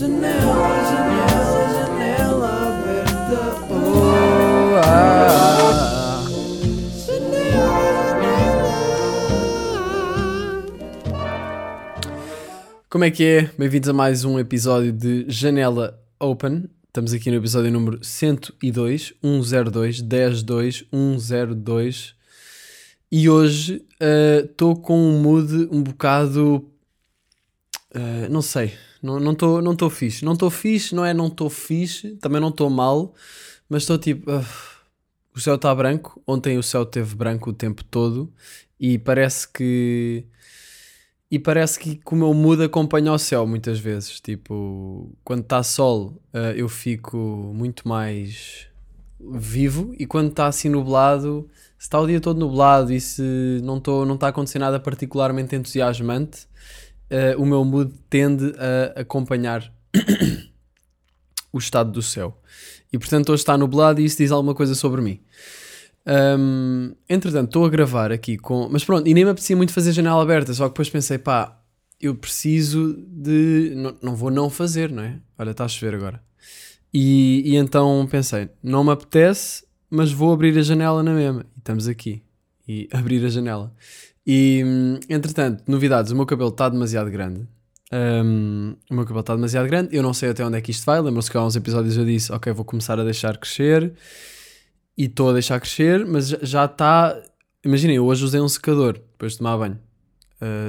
Janela, janela, janela aberta. Oh, ah. Como é que é? Bem-vindos a mais um episódio de Janela Open. Estamos aqui no episódio número 102, 102, 102, 102. E hoje estou com um mood um bocado. uh, não sei, não estou não não fixe. Não estou fixe, não é não estou fixe, também não estou mal, mas estou tipo. uh, o céu está branco. Ontem o céu teve branco o tempo todo e parece que. E parece que, que o meu mood acompanha o céu muitas vezes. Tipo, quando está sol, uh, eu fico muito mais vivo e quando está assim nublado, se está o dia todo nublado e se não está não tá a acontecer nada particularmente entusiasmante, eh, o meu mood tende a acompanhar o estado do céu. E portanto hoje está nublado e isso diz alguma coisa sobre mim. Hum, entretanto, estou a gravar aqui com. Mas pronto, e nem me apetecia muito fazer janela aberta, só que depois pensei, pá, eu preciso de. Não, não vou não fazer, não é? Olha, está a chover agora. E, e então pensei, não me apetece, mas vou abrir a janela na mesma. E estamos aqui. E abrir a janela. E entretanto, novidades: o meu cabelo está demasiado grande. Hum, o meu cabelo está demasiado grande. Eu não sei até onde é que isto vai. Lembram-se que há uns episódios eu disse: Ok, vou começar a deixar crescer. E estou a deixar crescer, mas já- está. Imaginem, eu hoje usei um secador depois de tomar banho.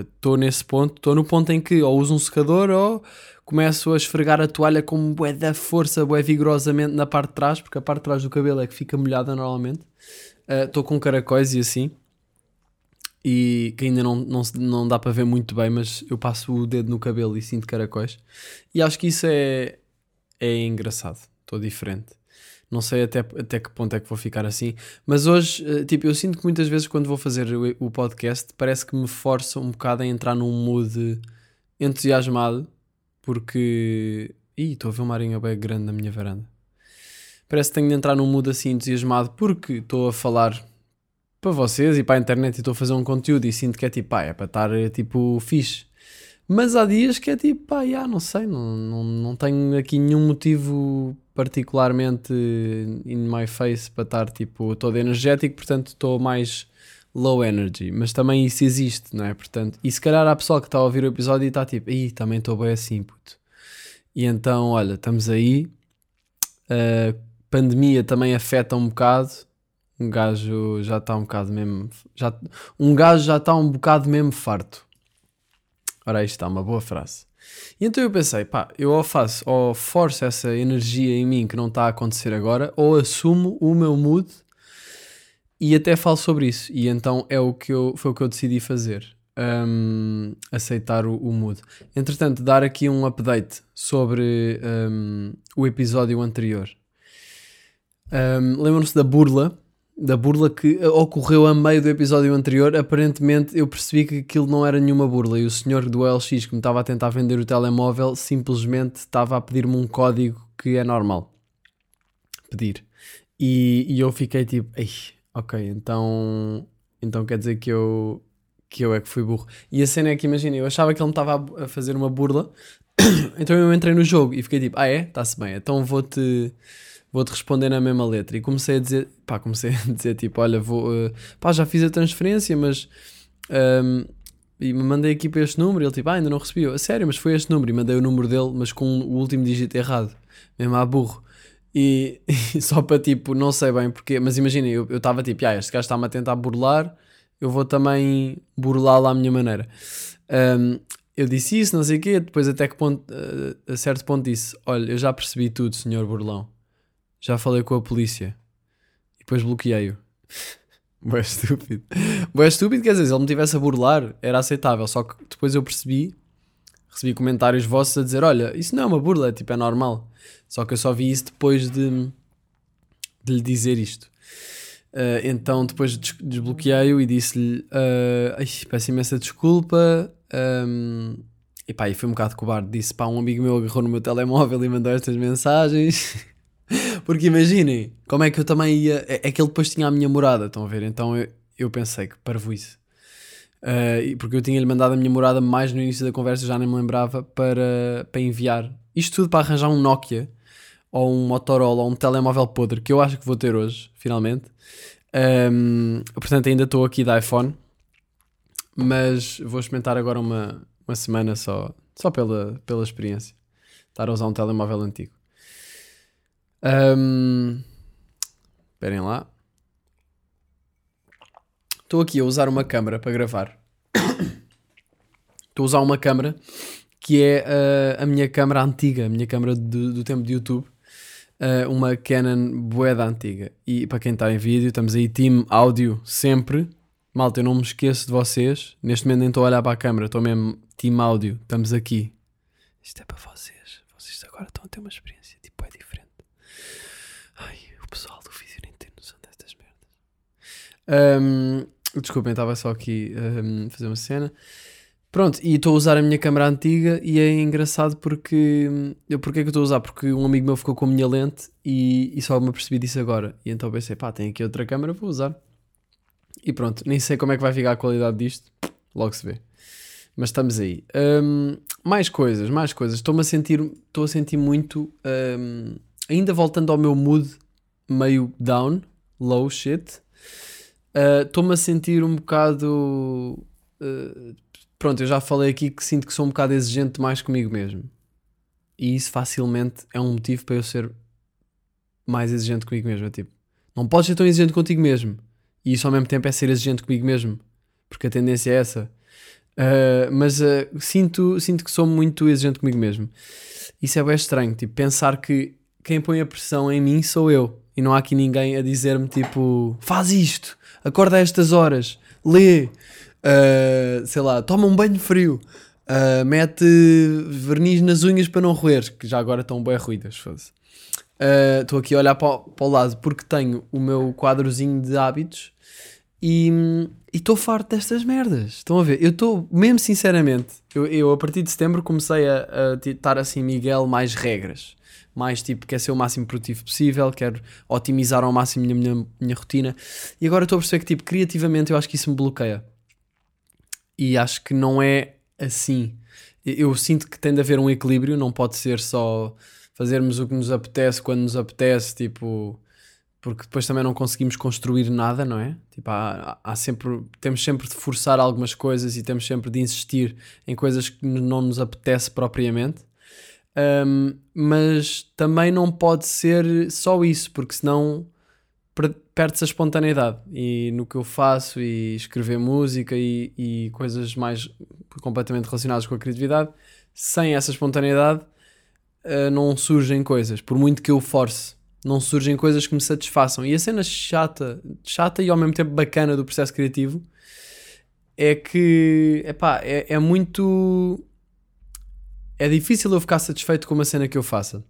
Estou nesse ponto, estou no ponto em que ou uso um secador ou começo a esfregar a toalha com bué da força, bué vigorosamente na parte de trás, porque a parte de trás do cabelo é que fica molhada normalmente. Estou com caracóis e assim, e que ainda não, não, não dá para ver muito bem, mas eu passo o dedo no cabelo e sinto caracóis. E acho que isso é, é engraçado, estou diferente. Não sei até, até que ponto é que vou ficar assim, mas hoje, eh, tipo, eu sinto que muitas vezes quando vou fazer o, o podcast parece que me força um bocado a entrar num mood entusiasmado, porque. Ih, estou a ver uma arinha bem grande na minha varanda. Parece que tenho de entrar num mood assim entusiasmado porque estou a falar para vocês e para a internet e estou a fazer um conteúdo e sinto que é tipo, pá, é para estar eh, tipo fixe. Mas há dias que é tipo, pá, já, não sei, não, não, não tenho aqui nenhum motivo particularmente in my face para estar tipo todo energético, portanto estou mais low energy. Mas também isso existe, não é? Portanto, e se calhar há pessoal que está a ouvir o episódio e está tipo, ih, também estou bem assim, puto. E então, olha, estamos aí. A pandemia também afeta um bocado. Um gajo já está um bocado mesmo. Já, um gajo já está um bocado mesmo farto. Ora, aí está, uma boa frase. E então eu pensei, pá, eu ou faço, ou forço essa energia em mim que não está a acontecer agora, ou assumo o meu mood e até falo sobre isso. E então é o que eu, foi o que eu decidi fazer. Hum, aceitar o, o mood. Entretanto, dar aqui um update sobre hum, o episódio anterior. Hum, Lembram-se da burla? Da burla que ocorreu a meio do episódio anterior. Aparentemente eu percebi que aquilo não era nenhuma burla e o senhor do LX que me estava a tentar vender o telemóvel simplesmente estava a pedir-me um código que é normal pedir. E, e eu fiquei tipo, Ei, ok, então, então quer dizer que eu, que eu é que fui burro. E a cena é que, imagina, eu achava que ele me estava a fazer uma burla, então eu entrei no jogo e fiquei tipo, ah é? Está-se bem, então vou-te vou-te responder na mesma letra. E comecei a dizer, pá, comecei a dizer tipo, olha, vou, eh, pá, já fiz a transferência, mas... ehm, e me mandei aqui para este número, ele tipo, ah, ainda não recebi. Eu, sério, mas foi este número. E mandei o número dele, mas com o último dígito errado. Mesmo à burro. E, e só para tipo, não sei bem porque, mas imaginem, eu estava tipo, ah, este gajo está-me a tentar burlar, eu vou também burlá-lo à minha maneira. Ahm, eu disse isso, não sei o quê, depois até que ponto, eh, a certo ponto disse, olha, eu já percebi tudo, senhor burlão. Já falei com a polícia. E depois bloqueei-o. Boé estúpido. Boé estúpido, quer dizer, se ele me tivesse a burlar, era aceitável. Só que depois eu percebi, recebi comentários vossos a dizer: Olha, isso não é uma burla, é tipo, é normal. Só que eu só vi isso depois de, de lhe dizer isto. Ah, então depois des- desbloqueei-o e disse-lhe: "Ai, Peço imensa desculpa. ahm, e pá, e foi um bocado cobarde. Disse: Pá, um amigo meu agarrou no meu telemóvel e mandou estas mensagens. Porque imaginem, como é que eu também ia. É, é que ele depois tinha a minha morada, estão a ver? Então eu, eu pensei que parvoíce. Uh, porque eu tinha-lhe mandado a minha morada mais no início da conversa, já nem me lembrava, para, para enviar Isto tudo para arranjar um Nokia ou um Motorola ou um telemóvel podre que eu acho que vou ter hoje, finalmente. Um, portanto, ainda estou aqui da iPhone, mas vou experimentar agora uma, uma semana só, só pela, pela experiência. Estar a usar um telemóvel antigo. Um, esperem lá. Estou aqui a usar uma câmera para gravar. Estou a usar uma câmera que é uh, a minha câmera antiga, a minha câmera do, do tempo de YouTube. Uh, uma Canon boeda antiga. E para quem está em vídeo, estamos aí, team áudio sempre. Malta, eu não me esqueço de vocês. Neste momento nem estou a olhar para a câmera, estou mesmo team áudio. Estamos aqui. Isto é para vocês. Vocês agora estão a ter uma experiência tipo é diferente. Ai, o pessoal do vídeo nem tem noção destas merdas. Um, desculpem, estava só aqui a um, fazer uma cena. Pronto, e estou a usar a minha câmera antiga e é engraçado porque. Eu, porque que eu estou a usar? Porque um amigo meu ficou com a minha lente e, e só me apercebi disso agora. E então pensei, pá, tem aqui outra câmera, vou usar. E pronto, nem sei como é que vai ficar a qualidade disto, logo se vê. Mas estamos aí. Um, mais coisas, mais coisas. Estou-me a sentir, estou a sentir muito. Um, ainda voltando ao meu mood meio down, low shit. Uh, estou-me a sentir um bocado. Uh, pronto, eu já falei aqui que sinto que sou um bocado exigente demais comigo mesmo. E isso facilmente é um motivo para eu ser mais exigente comigo mesmo. É tipo, não podes ser tão exigente contigo mesmo. E isso ao mesmo tempo é ser exigente comigo mesmo. Porque a tendência é essa. Uh, mas uh, sinto, sinto que sou muito exigente comigo mesmo. Isso é bem estranho. Tipo, pensar que quem põe a pressão em mim sou eu. E não há aqui ninguém a dizer-me tipo, faz isto, acorda a estas horas, lê, Uh, sei lá, toma um banho frio, uh, mete verniz nas unhas para não roer, que já agora estão bem ruídas. Estou uh, aqui a olhar para, para, o lado porque tenho o meu quadrozinho de hábitos e estou farto destas merdas. Estão a ver? Eu estou, mesmo sinceramente, eu, eu, a partir de setembro comecei a estar assim, Miguel, mais regras. Mais tipo, quer ser o máximo produtivo possível, quero otimizar ao máximo a minha, minha, minha rotina. E agora estou a perceber que, tipo, criativamente eu acho que isso me bloqueia e acho que não é assim. Eu sinto que tem de haver um equilíbrio, não pode ser só fazermos o que nos apetece quando nos apetece, tipo, porque depois também não conseguimos construir nada, não é? Tipo, há, há sempre, temos sempre de forçar algumas coisas e temos sempre de insistir em coisas que não nos apetece propriamente. Um, mas também não pode ser só isso, porque senão perde-se a espontaneidade e no que eu faço e escrever música e, e, coisas mais completamente relacionadas com a criatividade, sem essa espontaneidade uh, não surgem coisas, por muito que eu force, não surgem coisas que me satisfaçam. E a cena chata, chata e ao mesmo tempo bacana do processo criativo é que epá, é, é muito. É difícil eu ficar satisfeito com uma cena que eu faça.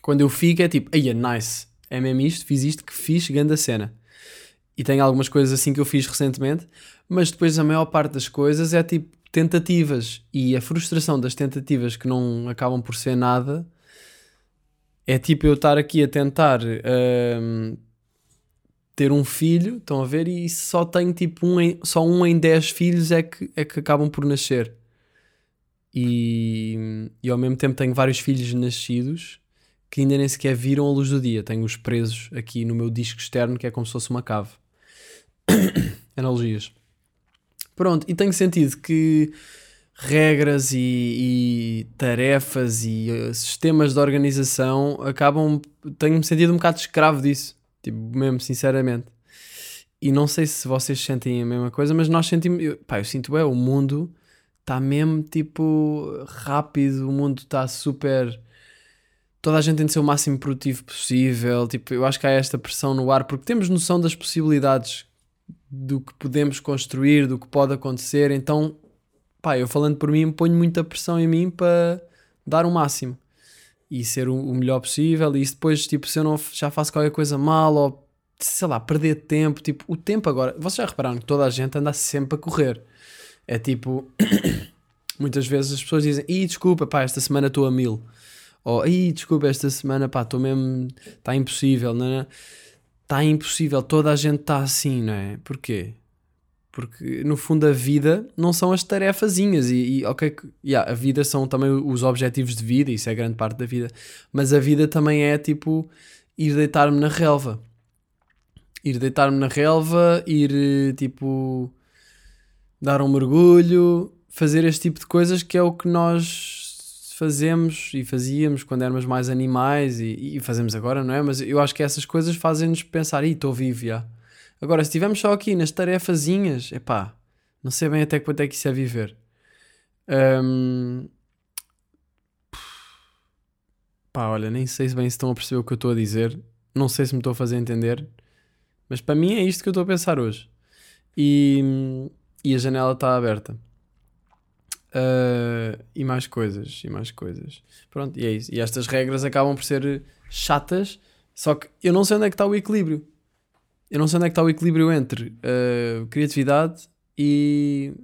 Quando eu fico é tipo, aí nice, é mesmo isto, fiz isto que fiz, grande a cena. E tem algumas coisas assim que eu fiz recentemente, mas depois a maior parte das coisas é tipo tentativas e a frustração das tentativas que não acabam por ser nada é tipo eu estar aqui a tentar hum, ter um filho, estão a ver, e só tenho tipo um em, só um em 10 filhos é que, é que acabam por nascer. E, e ao mesmo tempo tenho vários filhos nascidos que ainda nem sequer viram a luz do dia. Tenho-os presos aqui no meu disco externo, que é como se fosse uma cave. Analogias. Pronto, e tenho sentido que regras e, e tarefas e uh, sistemas de organização acabam. Tenho-me sentido um bocado escravo disso, tipo, mesmo sinceramente. E não sei se vocês sentem a mesma coisa, mas nós sentimos. Eu, pá, eu sinto, é, o mundo está mesmo tipo rápido, o mundo está super toda a gente tem de ser o máximo produtivo possível. Tipo, eu acho que há esta pressão no ar porque temos noção das possibilidades do que podemos construir, do que pode acontecer. Então, pá, eu falando por mim, ponho muita pressão em mim para dar o máximo e ser o, melhor possível. E depois, tipo, se eu não já faço qualquer coisa mal ou sei lá, perder tempo, tipo, o tempo agora, vocês já repararam que toda a gente anda sempre a correr. É tipo, muitas vezes as pessoas dizem, e desculpa, pá, esta semana estou a mil. Ou, aí desculpa, esta semana, pá, estou mesmo. Está impossível, não é? Está impossível, toda a gente está assim, não é? Porquê? porque no fundo a vida não são as tarefazinhas e, e ok, yeah, a vida são também os objetivos de vida, isso é grande parte da vida, mas a vida também é tipo ir deitar-me na relva, ir deitar-me na relva, ir tipo dar um mergulho, fazer este tipo de coisas que é o que nós fazemos e fazíamos quando éramos mais animais e, e fazemos agora, não é? Mas eu acho que essas coisas fazem-nos pensar, ih, estou vivo já. Agora, se estivermos só aqui nas tarefazinhas, epá, não sei bem até quanto é que isso é viver. Um... Pá, olha, nem sei bem se estão a perceber o que eu estou a dizer. Não sei se me estou a fazer entender. Mas para mim é isto que eu estou a pensar hoje. E, e a janela está aberta. Uh, e mais coisas, e mais coisas. Pronto, e é isso. E estas regras acabam por ser chatas, só que eu não sei onde é que está o equilíbrio. Eu não sei onde é que está o equilíbrio entre uh, criatividade e.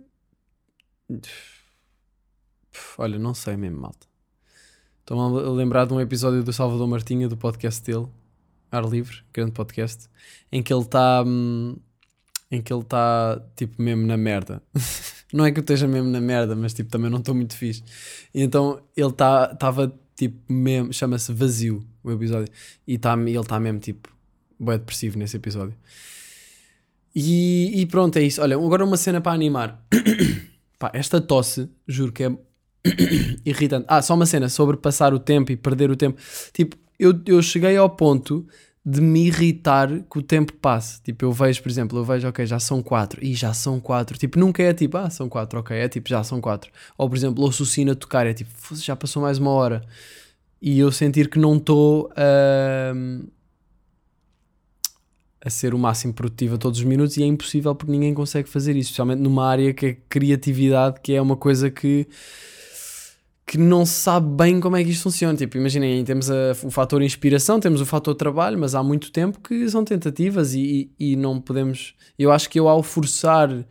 Olha, não sei mesmo, malta. Estou-me a lembrar de um episódio do Salvador Martinha, do podcast dele, Ar Livre, grande podcast, em que ele está. Hum, em que ele está, tipo, mesmo na merda. não é que eu esteja mesmo na merda, mas, tipo, também não estou muito fixe. E então ele estava, tá, tipo, mesmo. Chama-se Vazio, o episódio. E tá, ele está mesmo, tipo, bem depressivo nesse episódio. E, e, pronto, é isso. Olha, agora uma cena para animar. Pá, esta tosse, juro que é irritante. Ah, só uma cena sobre passar o tempo e perder o tempo. Tipo, eu, eu cheguei ao ponto de me irritar que o tempo passe. Tipo, eu vejo, por exemplo, eu vejo, ok, já são quatro. E já são quatro. Tipo, nunca é tipo, ah, são quatro, ok. É tipo, já são quatro. Ou, por exemplo, ouço o sino a tocar, é tipo, já passou mais uma hora. E eu sentir que não estou uh, a ser o máximo produtivo a todos os minutos e é impossível porque ninguém consegue fazer isso, especialmente numa área que é criatividade, que é uma coisa que que não sabe bem como é que isto funciona. Tipo, imaginem, temos a, o fator inspiração, temos o fator trabalho, mas há muito tempo que são tentativas e, e, e não podemos. Eu acho que eu, ao forçar uh,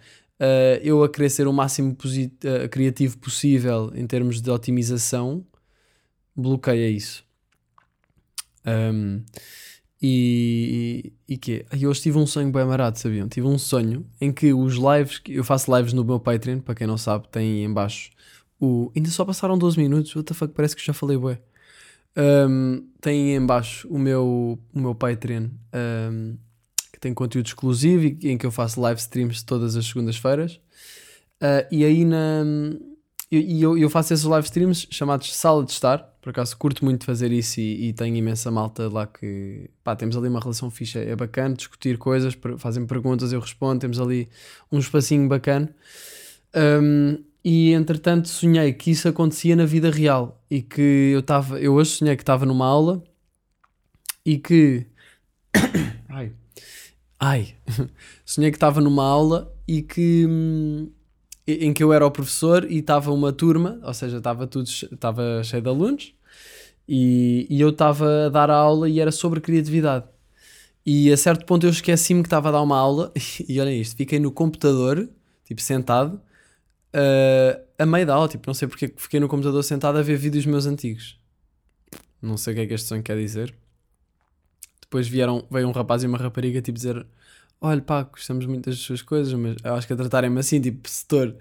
eu a querer ser o máximo uh, criativo possível em termos de otimização, bloqueia isso. Um, e, e, e que Eu hoje tive um sonho bem marado, sabiam? Tive um sonho em que os lives, eu faço lives no meu Patreon, para quem não sabe, tem aí em baixo o. Ainda só passaram 12 minutos, what the fuck, parece que já falei bué. Um, tem aí em baixo o meu, o meu Patreon, um, que tem conteúdo exclusivo e em que eu faço live streams todas as segundas-feiras. Uh, e aí na. Eu, eu, faço esses live streams chamados Sala de Estar, por acaso curto muito fazer isso e, e tenho imensa malta lá que pá, temos ali uma relação fixa, é bacana discutir coisas, fazem perguntas, eu respondo, temos ali um espacinho bacana. Um, e entretanto sonhei que isso acontecia na vida real e que eu estava, eu hoje sonhei que estava numa aula e que ai, ai, sonhei que estava numa aula e que hum, em que eu era o professor e estava uma turma, ou seja, estava tudo estava cheio de alunos e, e eu estava a dar a aula e era sobre criatividade. E a certo ponto eu esqueci-me que estava a dar uma aula e olha isto, fiquei no computador, tipo sentado, uh, a meio da aula, tipo, não sei porque fiquei no computador sentado a ver vídeos meus antigos. Não sei o que é que este sonho quer dizer. Depois vieram, veio um rapaz e uma rapariga tipo dizer olha pá, gostamos muito das suas coisas, mas acho que a tratarem-me assim, tipo, setor,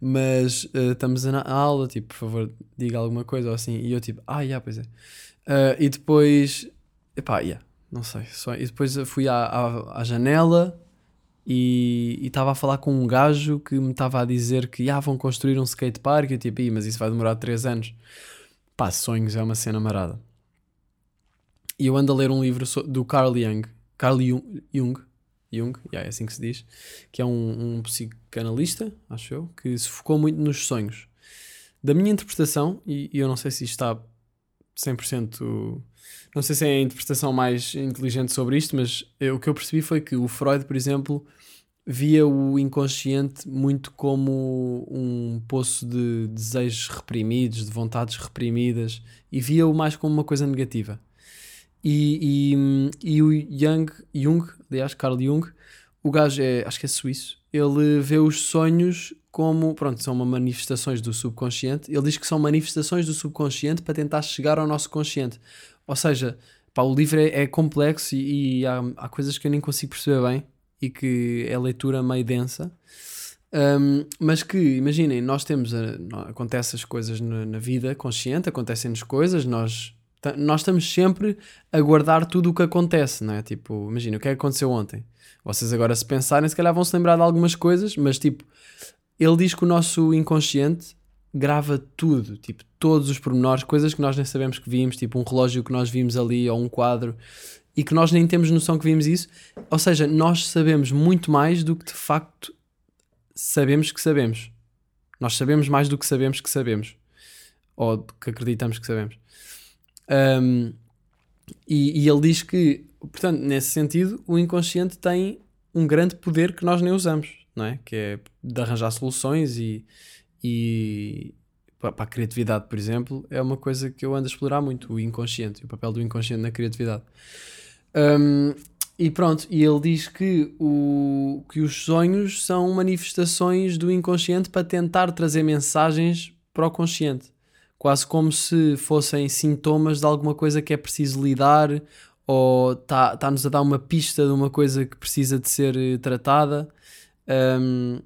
mas uh, estamos na aula, tipo, por favor, diga alguma coisa ou assim, e eu tipo, ah, yeah, pois é. Uh, e depois, epá, yeah, não sei, só, e depois fui à, à, à janela e estava a falar com um gajo que me estava a dizer que ah, vão construir um skatepark, eu tipo, mas isso vai demorar 3 anos. Pá, sonhos é uma cena marada. E eu ando a ler um livro do Carl Jung, Carl Jung, Jung, yeah, é assim que se diz, que é um, um, psicanalista, acho eu, que se focou muito nos sonhos. Da minha interpretação, e, e eu não sei se isto está 100%. Não sei se é a interpretação mais inteligente sobre isto, mas eu, o que eu percebi foi que o Freud, por exemplo, via o inconsciente muito como um poço de desejos reprimidos, de vontades reprimidas, e via-o mais como uma coisa negativa. E, e, e o Jung, Jung, aliás, Carl Jung, o gajo é, acho que é suíço, ele vê os sonhos como, pronto, são uma manifestações do subconsciente. Ele diz que são manifestações do subconsciente para tentar chegar ao nosso consciente. Ou seja, pá, o livro é, é complexo e, e há, há, coisas que eu nem consigo perceber bem. e que é leitura meio densa. Um, mas que, imaginem, nós temos, a, acontecem as coisas na, na vida consciente, acontecem-nos coisas, nós, nós estamos sempre a guardar tudo o que acontece, não é? Tipo, imagina, o que é que aconteceu ontem? Vocês agora se pensarem, se calhar vão se lembrar de algumas coisas, mas tipo, ele diz que o nosso inconsciente grava tudo, tipo, todos os pormenores, coisas que nós nem sabemos que vimos, tipo um relógio que nós vimos ali ou um quadro e que nós nem temos noção que vimos isso. Ou seja, nós sabemos muito mais do que de facto sabemos que sabemos. Nós sabemos mais do que sabemos que sabemos. Ou que acreditamos que sabemos. Um, e, e ele diz que, portanto, nesse sentido, o inconsciente tem um grande poder que nós nem usamos, não é? Que é de arranjar soluções e, e para a criatividade, por exemplo, é uma coisa que eu ando a explorar muito, o inconsciente, o papel do inconsciente na criatividade. Um, e pronto, e ele diz que, o, que os sonhos são manifestações do inconsciente para tentar trazer mensagens para o consciente. Quase como se fossem sintomas de alguma coisa que é preciso lidar ou está-nos a dar uma pista de uma coisa que precisa de ser tratada. Um,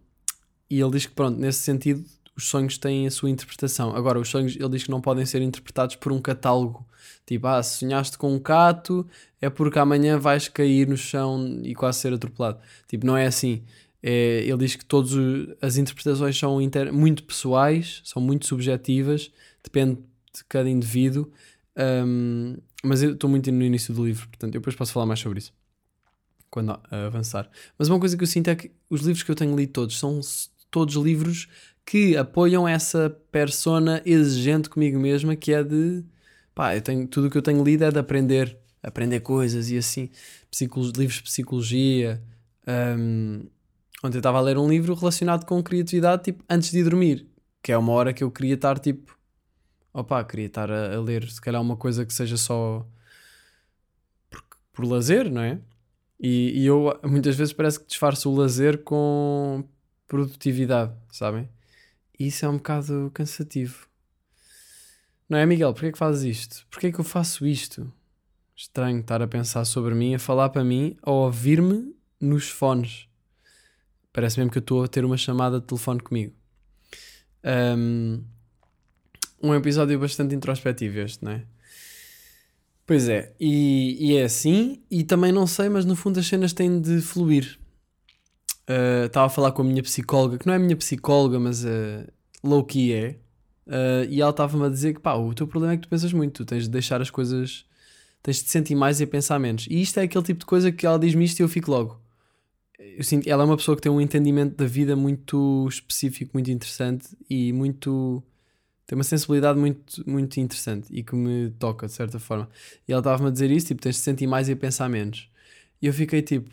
e ele diz que, pronto, nesse sentido, os sonhos têm a sua interpretação. Agora, os sonhos, ele diz que não podem ser interpretados por um catálogo. Tipo, ah, se sonhaste com um cato, é porque amanhã vais cair no chão e quase ser atropelado. Tipo, não é assim. É, ele diz que todas as interpretações são inter, muito pessoais, são muito subjetivas, depende de cada indivíduo. Um, mas eu estou muito no início do livro, portanto, eu depois posso falar mais sobre isso quando avançar. Mas uma coisa que eu sinto é que os livros que eu tenho lido todos são todos livros que apoiam essa persona exigente comigo mesma que é de pá, eu tenho, tudo o que eu tenho lido é de aprender, aprender coisas e assim, livros de psicologia. Um, ontem eu estava a ler um livro relacionado com criatividade, tipo, antes de dormir, que é uma hora que eu queria estar tipo, opá, queria estar a, a ler se calhar uma coisa que seja só por, por lazer, não é? E, e eu muitas vezes parece que disfarço o lazer com produtividade, sabem? E isso é um bocado cansativo. Não é, Miguel? Porquê que fazes isto? Porquê que eu faço isto? Estranho estar a pensar sobre mim, a falar para mim, a ouvir-me nos fones. Parece mesmo que eu estou a ter uma chamada de telefone comigo. Um, um episódio bastante introspectivo este, não é? Pois é, e, e, é assim, e também não sei, mas no fundo as cenas têm de fluir. Uh, estava a falar com a minha psicóloga, que não é minha psicóloga, mas uh, low-key é, uh, e ela estava-me a dizer que pá, o teu problema é que tu pensas muito, tu tens de deixar as coisas, tens de sentir mais e pensar menos. E isto é aquele tipo de coisa que ela diz-me isto e eu fico logo. Eu sinto, ela é uma pessoa que tem um entendimento da vida muito específico, muito interessante e muito tem uma sensibilidade muito, muito interessante e que me toca de certa forma. E ela estava-me a dizer isso, tipo, tens de sentir mais e pensar menos. E eu fiquei tipo,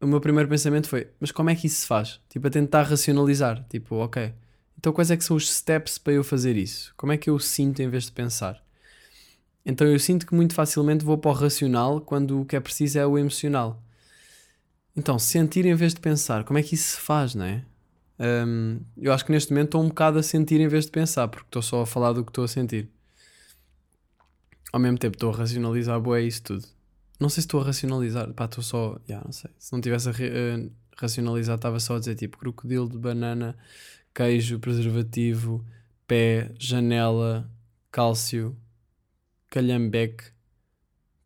o meu primeiro pensamento foi, mas como é que isso se faz? Tipo, a tentar racionalizar. Tipo, ok, então quais é que são os steps para eu fazer isso? Como é que eu sinto em vez de pensar? Então eu sinto que muito facilmente vou para o racional quando o que é preciso é o emocional. Então, sentir em vez de pensar, como é que isso se faz, não é? Um, eu acho que neste momento estou um bocado a sentir em vez de pensar, porque estou só a falar do que estou a sentir. Ao mesmo tempo estou a racionalizar, boé, isso tudo. Não sei se estou a racionalizar, pá, estou só. Yeah, não sei. Se não tivesse a uh, racionalizar, estava só a dizer tipo crocodilo de banana, queijo, preservativo, pé, janela, cálcio, calhambeque,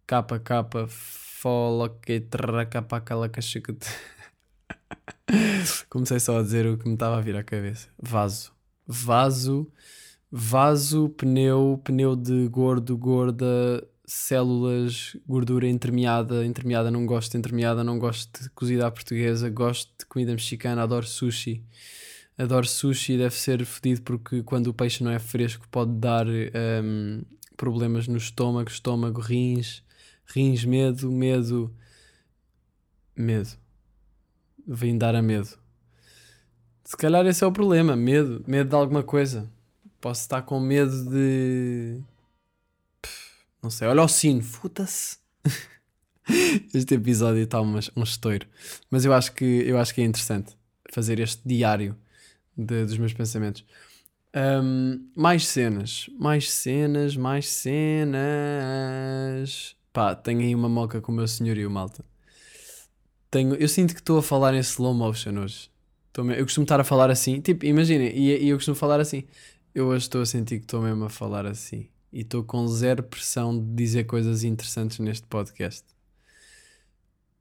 capa, capa, fola, que capa, cala, cachacute. Comecei só a dizer o que me estava a vir à cabeça. Vaso. Vaso, vaso, pneu, pneu de gordo, gorda, células, gordura entremeada, entremeada não gosto de entremeada, não gosto de cozida à portuguesa, gosto de comida mexicana, adoro sushi. Adoro sushi, deve ser fedido porque quando o peixe não é fresco pode dar um, problemas no estômago, estômago, rins, rins, medo, medo, medo. Vem dar a medo. Se calhar esse é o problema, medo, medo de alguma coisa. Posso estar com medo de não sei, olha o sino, futa-se. este episódio está um, um estouro. Mas eu acho que, eu acho que é interessante fazer este diário de, dos meus pensamentos. Um, mais cenas, mais cenas, mais cenas. Pá, tenho aí uma moca com o meu senhorio, malta. tenho, eu sinto que estou a falar em slow motion hoje. Me- eu costumo estar a falar assim, tipo, imaginem, e, e eu costumo falar assim. Eu hoje estou a sentir que estou mesmo a falar assim. E estou com zero pressão de dizer coisas interessantes neste podcast.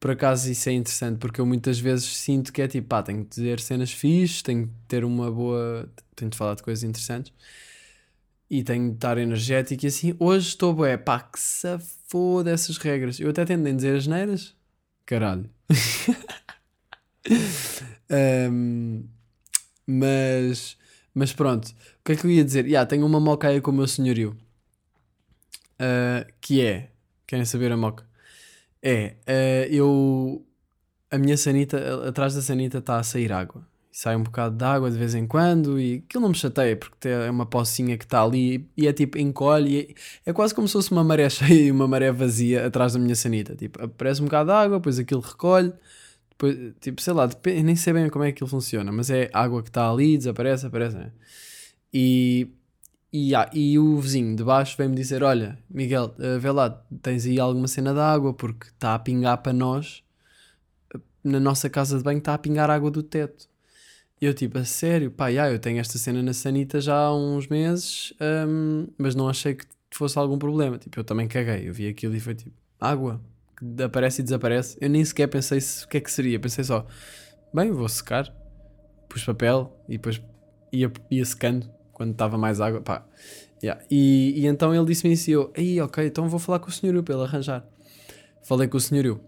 Por acaso isso é interessante, porque eu muitas vezes sinto que é tipo, pá, tenho que dizer cenas fixes, tenho que ter uma boa. tenho de falar de coisas interessantes e tenho de estar energético e assim. Hoje estou, bué, pá, que se foda essas regras. Eu até tento nem dizer as neiras. Caralho. Ahm, mas, mas pronto, o que é que eu ia dizer? Yeah, tenho uma moca aí com o meu senhorio. Ah, que é, querem saber a moca? É, ah, eu, a minha sanita, atrás da sanita está a sair água. Sai um bocado de água de vez em quando e aquilo não me chateia porque é uma pocinha que está ali e é tipo encolhe. É, é quase como se fosse uma maré cheia e uma maré vazia atrás da minha sanita. Tipo, aparece um bocado de água, depois aquilo recolhe. Depois, tipo, sei lá, nem sei bem como é que aquilo funciona, mas é água que está ali, desaparece, aparece. Né? E, e, ah, e o vizinho de baixo vem-me dizer: Olha, Miguel, eh, vê lá, tens aí alguma cena de água porque está a pingar para nós, na nossa casa de banho está a pingar água do teto. E eu, tipo, a sério, pá, já, eu tenho esta cena na sanita já há uns meses, hum, mas não achei que fosse algum problema. Tipo, eu também caguei, eu vi aquilo e foi tipo, água, que aparece e desaparece. Eu nem sequer pensei se, o que é que seria, pensei só, bem, vou secar, pus papel e depois ia, ia secando quando estava mais água, pá. Yeah. E, e então ele disse-me isso e eu, aí, ok, então vou falar com o senhorio para ele arranjar. Falei com o senhorio.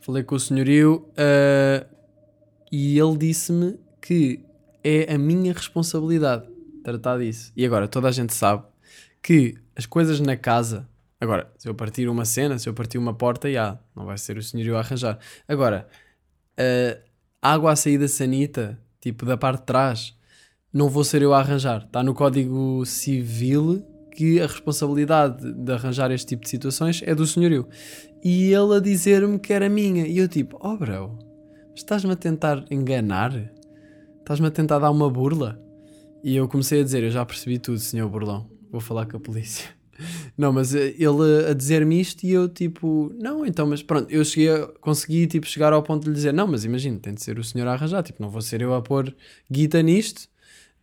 Falei com o senhorio ah, e ele disse-me que é a minha responsabilidade tratar disso. E agora, toda a gente sabe que as coisas na casa. Agora, se eu partir uma cena, se eu partir uma porta, já, não vai ser o senhorio a arranjar. Agora, a água a sair da sanita, tipo da parte de trás, não vou ser eu a arranjar. Está no Código Civil que a responsabilidade de arranjar este tipo de situações é do senhorio. E ele a dizer-me que era minha. E eu tipo, oh bro, estás-me a tentar enganar? Estás-me a tentar dar uma burla? E eu comecei a dizer, eu já percebi tudo, senhor burlão. Vou falar com a polícia. Não, mas eh, ele a dizer-me isto e eu tipo, não, então, mas pronto, eu cheguei a, consegui tipo chegar ao ponto de lhe dizer, não, mas imagina, tem de ser o senhor a arranjar, tipo, não vou ser eu a pôr guita nisto.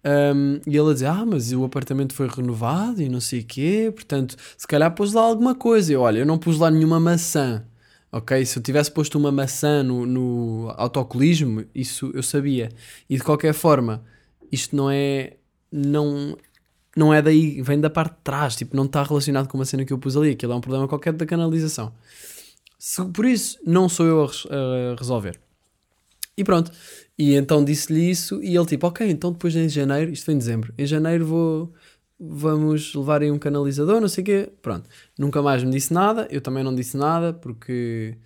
Um, e ele a dizer, ah, mas o apartamento foi renovado e não sei o quê, portanto, se calhar pôs lá alguma coisa. Eu, olha, eu não pus lá nenhuma maçã, ok? Se eu tivesse posto uma maçã no, no autocolismo, isso eu sabia. E de qualquer forma, isto não é, não, não é daí, vem da parte de trás, tipo, não está relacionado com uma cena que eu pus ali, aquilo é um problema qualquer da canalização. Se- por isso, não sou eu a, a resolver. E pronto. E então disse-lhe isso e ele tipo, ok, então depois em janeiro, isto foi em dezembro, em janeiro vou, vamos levar aí um canalizador, não sei o quê. Pronto. Nunca mais me disse nada, eu também não disse nada, porque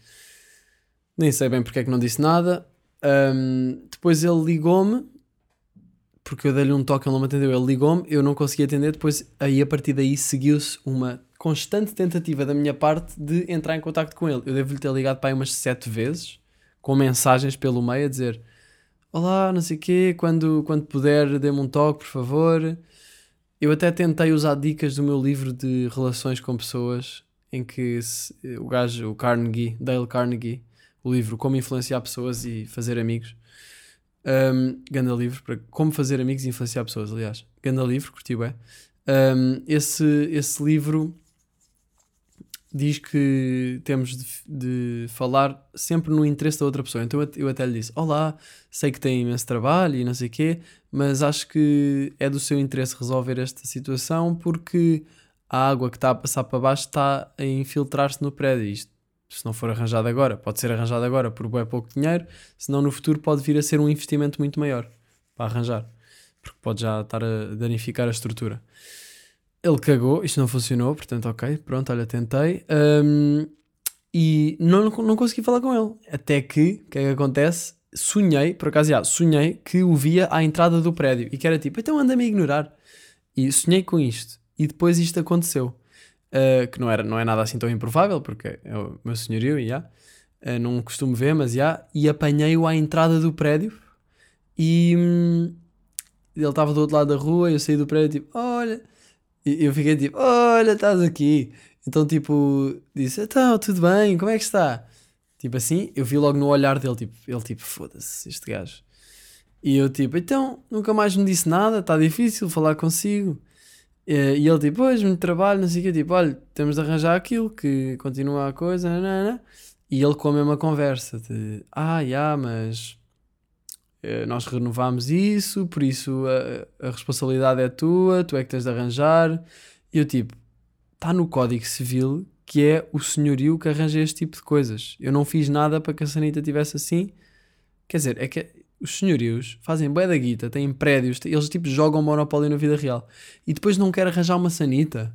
nem sei bem porque é que não disse nada. Ahm, depois ele ligou-me, porque eu dei-lhe um toque, ele não me atendeu, ele ligou-me, eu não consegui atender, depois aí a partir daí seguiu-se uma constante tentativa da minha parte de entrar em contacto com ele. Eu devo-lhe ter ligado para aí umas sete vezes, com mensagens pelo meio a dizer Olá, não sei o quê, quando, quando puder dê-me um toque, por favor. Eu até tentei usar dicas do meu livro de relações com pessoas, em que se- o gajo, o Carnegie, Dale Carnegie, o livro Como Influenciar Pessoas e Fazer Amigos, um, ganda livro, para como fazer amigos e influenciar pessoas, aliás. Ganda livro, curtiu, é? Um, esse, esse livro diz que temos de, de falar sempre no interesse da outra pessoa. Então eu, eu até lhe disse: Olá, sei que tem imenso trabalho e não sei o quê, mas acho que é do seu interesse resolver esta situação porque a água que está a passar para baixo está a infiltrar-se no prédio. Isto, se não for arranjado agora, pode ser arranjado agora por bem pouco dinheiro, senão no futuro pode vir a ser um investimento muito maior para arranjar, porque pode já estar a danificar a estrutura. Ele cagou, isto não funcionou, portanto, ok, pronto, olha, tentei. Hum, e não, não consegui falar com ele. Até que, o que é que acontece? Sonhei, por acaso, já, sonhei que o via à entrada do prédio e que era tipo, então anda-me a ignorar. E sonhei com isto. E depois isto aconteceu. Uh, que não, era, não é nada assim tão improvável, porque é o meu senhorio, e já. Uh, não costumo ver, mas já. E apanhei-o à entrada do prédio e hum, ele estava do outro lado da rua. Eu saí do prédio tipo, olha. E eu fiquei tipo, olha, estás aqui. Então, tipo, disse, então, tudo bem, como é que está? Tipo assim, eu vi logo no olhar dele, tipo, ele tipo, foda-se, este gajo. E eu tipo, então, nunca mais me disse nada, está difícil falar consigo. E ele tipo, pois, muito trabalho, não sei o quê, tipo, olha, temos de arranjar aquilo, que continua a coisa, nanana. E ele com a mesma conversa de, ah, já, mas eh, nós renovámos isso, por isso a, a responsabilidade é tua, tu é que tens de arranjar. E eu tipo, está no Código Civil que é o senhorio que arranja este tipo de coisas. Eu não fiz nada para que a sanita tivesse assim. Quer dizer, é que os senhorios fazem bué da guita, têm prédios, eles tipo jogam Monopólio na vida real. E depois não quer arranjar uma sanita.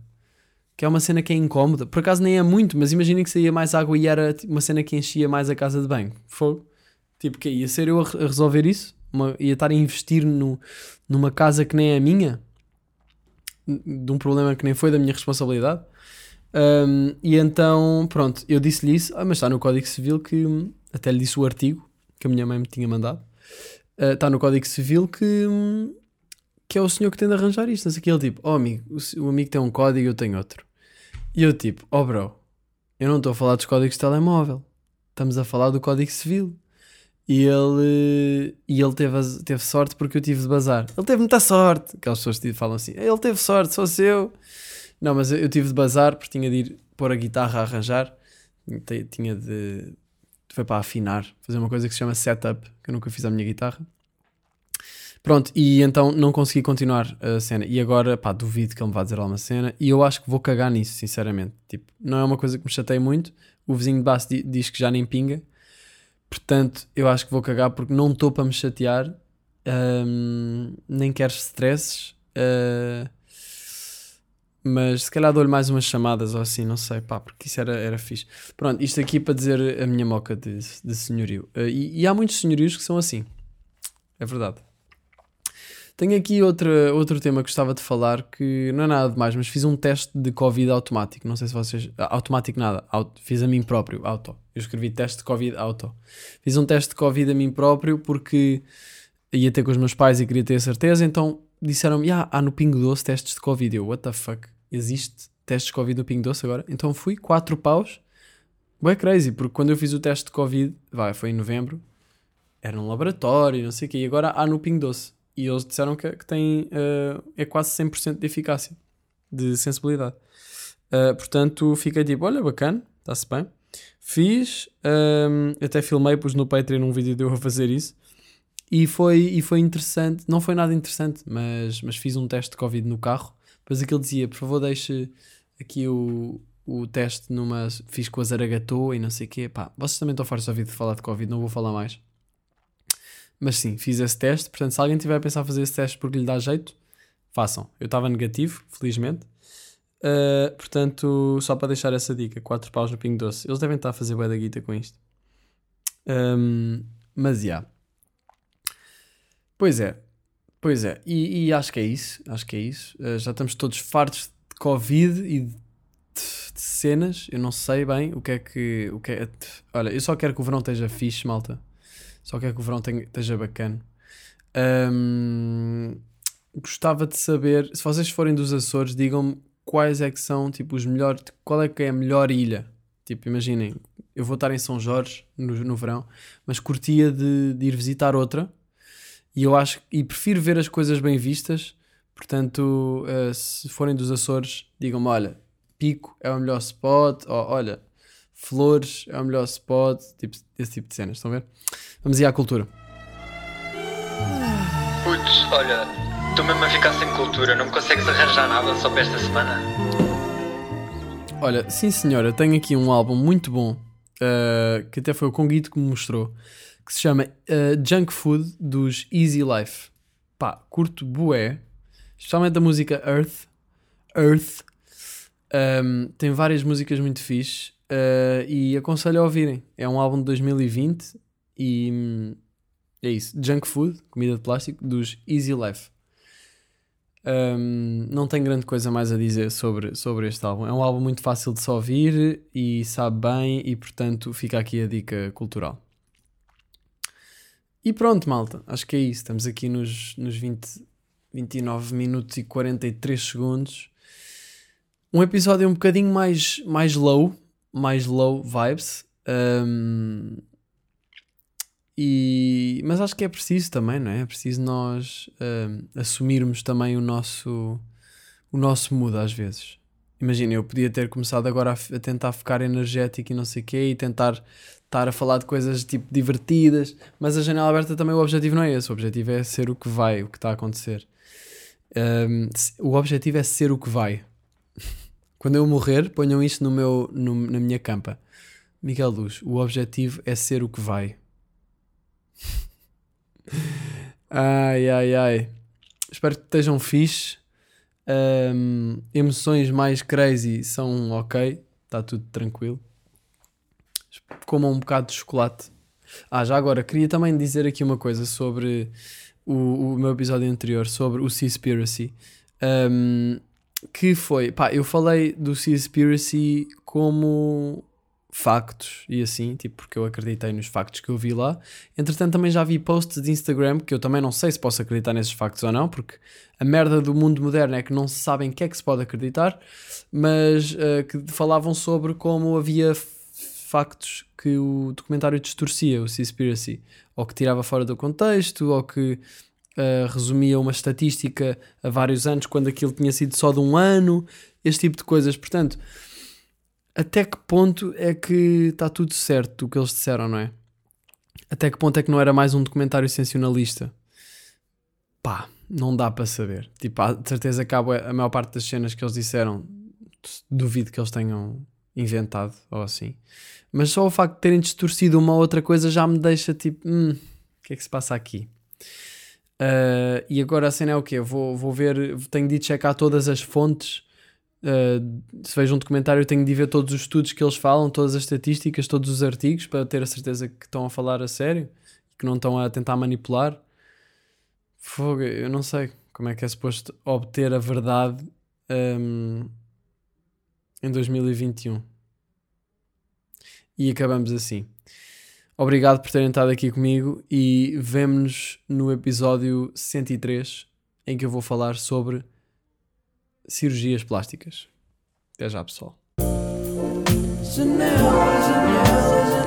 Que é uma cena que é incómoda. Por acaso nem é muito, mas imaginem que saía mais água e era tipo, uma cena que enchia mais a casa de banho. Fogo. Tipo, que ia ser eu a, a resolver isso? Uma, ia estar a investir no, numa casa que nem é minha? De um problema que nem foi da minha responsabilidade? Um, e então, pronto, eu disse-lhe isso, ah, mas está no Código Civil que até lhe disse o artigo que a minha mãe me tinha mandado. Uh, está no Código Civil que, que é o senhor que tem de arranjar isto. Não sei que ele tipo, oh amigo, o, o amigo tem um código eu tenho outro. E eu tipo, oh bro, eu não estou a falar dos códigos de telemóvel, estamos a falar do Código Civil. E ele, e ele teve, teve sorte porque eu tive de bazar. Ele teve muita sorte. Aquelas pessoas que falam assim: ele teve sorte, sou seu. Não, mas eu tive de bazar porque tinha de ir pôr a guitarra a arranjar. Tinha de. Foi para afinar, fazer uma coisa que se chama setup, que eu nunca fiz a minha guitarra. Pronto, e então não consegui continuar a cena. E agora, pá, duvido que ele me vá dizer alguma cena. E eu acho que vou cagar nisso, sinceramente. Tipo, não é uma coisa que me chatei muito. O vizinho de baixo diz que já nem pinga. Portanto, eu acho que vou cagar porque não estou para me chatear. Um, nem quero stresses. Uh, mas se calhar dou-lhe mais umas chamadas ou assim, não sei, pá, porque isso era, era fixe. Pronto, isto aqui para dizer a minha moca de, de senhorio. Uh, e, e, há muitos senhorios que são assim, é verdade. Tenho aqui outra, outro tema que gostava de falar que não é nada demais, mas fiz um teste de Covid automático. Não sei se vocês. Ah, automático nada, auto, fiz a mim próprio, auto. Eu escrevi teste de Covid auto. Fiz um teste de Covid a mim próprio porque ia ter com os meus pais e queria ter a certeza, então disseram-me: ah, há no Pingo Doce testes de Covid. Eu, what the fuck? Existe testes de Covid no Pingo Doce agora? Então fui, 4 paus. Ué, crazy, porque quando eu fiz o teste de Covid, vai, foi em novembro, era num laboratório, não sei o quê, e agora há no Pingo Doce. E eles disseram que, que tem, uh, é quase 100% de eficácia, de sensibilidade. Uh, portanto, fiquei tipo, olha, bacana, está-se bem. Fiz, um, ehm, até filmei, pus no Patreon um vídeo de eu a fazer isso. E foi, e foi interessante, não foi nada interessante, mas, mas fiz um teste de Covid no carro. Depois aquilo dizia, por favor, deixe aqui o, o teste numa. Fiz com a Zaragatou e não sei o quê. Pá, vocês também estão fartos de ouvir de falar de Covid, não vou falar mais. Mas sim, fiz esse teste. Portanto, se alguém tiver a pensar fazer esse teste porque lhe dá jeito, façam. Eu estava negativo, felizmente. Uh, portanto, só para deixar essa dica: 4 paus no Pingo Doce. Eles devem estar a fazer bué da guita com isto. Um, mas já. Yeah. Pois é, pois é, e, e, acho que é isso, acho que é isso. Uh, já estamos todos fartos de Covid e de, de, cenas. Eu não sei bem o que é que. O que é, olha, eu só quero que o verão esteja fixe, malta. Só quero que o verão esteja bacana. Um, gostava de saber, se vocês forem dos Açores, digam-me quais é que são, tipo, os melhores, qual é que é a melhor ilha. Tipo, imaginem, eu vou estar em São Jorge no, no verão, mas curtia de, de ir visitar outra e eu acho e prefiro ver as coisas bem vistas. Portanto, uh, se forem dos Açores, digam-me: olha, Pico é o melhor spot, ou olha, Flores é o melhor spot, tipo, esse tipo de cenas. Estão a ver? Vamos ir à cultura. Putz, olha, estou mesmo a ficar sem cultura, não me consegues arranjar nada só para esta semana? Olha, sim senhora, tenho aqui um álbum muito bom, uh, que até foi o Conguito que me mostrou que se chama uh, Junk Food dos Easy Life. Pá, curto bué, especialmente a música Earth. Earth. Um, tem várias músicas muito fixe uh, e aconselho a ouvirem. É um álbum de 2020 e é isso. Junk Food, comida de plástico, dos Easy Life. Um, não tenho grande coisa mais a dizer sobre, sobre este álbum. É um álbum muito fácil de se ouvir e sabe bem, e portanto fica aqui a dica cultural. E pronto, malta, acho que é isso. Estamos aqui nos, nos 20, 29 minutos e 43 segundos. Um episódio um bocadinho mais, mais low, mais low vibes. Um, e, mas acho que é preciso também, não é? É preciso nós um, assumirmos também o nosso, o nosso mood às vezes. Imagina, eu podia ter começado agora a, a, tentar ficar energético e não sei o quê e tentar estar a falar de coisas tipo divertidas, mas a janela aberta também o objetivo não é esse. O objetivo é ser o que vai, o que está a acontecer. Um, o objetivo é ser o que vai. Quando eu morrer, ponham isto no meu, no, na minha campa. Miguel Luz, o objetivo é ser o que vai. Ai, ai, ai. Espero que estejam fixe. Um, emoções mais crazy são ok. Está tudo tranquilo. Comam um bocado de chocolate. Ah, já agora, queria também dizer aqui uma coisa sobre o, o meu episódio anterior, sobre o Seaspiracy. Um, que foi, pá, eu falei do Seaspiracy como factos e assim, tipo, porque eu acreditei nos factos que eu vi lá. Entretanto, também já vi posts de Instagram que eu também não sei se posso acreditar nesses factos ou não, porque a merda do mundo moderno é que não se sabem o que é que se pode acreditar, mas uh, que falavam sobre como havia factos que o documentário distorcia, o Seaspiracy, ou que tirava fora do contexto, ou que uh, resumia uma estatística a vários anos quando aquilo tinha sido só de um ano, este tipo de coisas. Portanto, até que ponto é que está tudo certo o que eles disseram, não é? Até que ponto é que não era mais um documentário sensacionalista? Pá, não dá para saber. Tipo, de certeza que a maior parte das cenas que eles disseram, duvido que eles tenham inventado ou assim. Mas só o facto de terem distorcido uma outra coisa já me deixa tipo, hum, o que é que se passa aqui? Uh, e agora a cena é o quê? Vou, vou ver, tenho de checar todas as fontes Uh, se vejo um documentário, tenho de ver todos os estudos que eles falam, todas as estatísticas, todos os artigos, para ter a certeza que estão a falar a sério e que não estão a tentar manipular. Fogo, eu não sei como é que é suposto obter a verdade um, em 2021. E acabamos assim. Obrigado por terem estado aqui comigo e vemo-nos no episódio 103 em que eu vou falar sobre cirurgias plásticas. Até já, pessoal. Janela, janela, janela.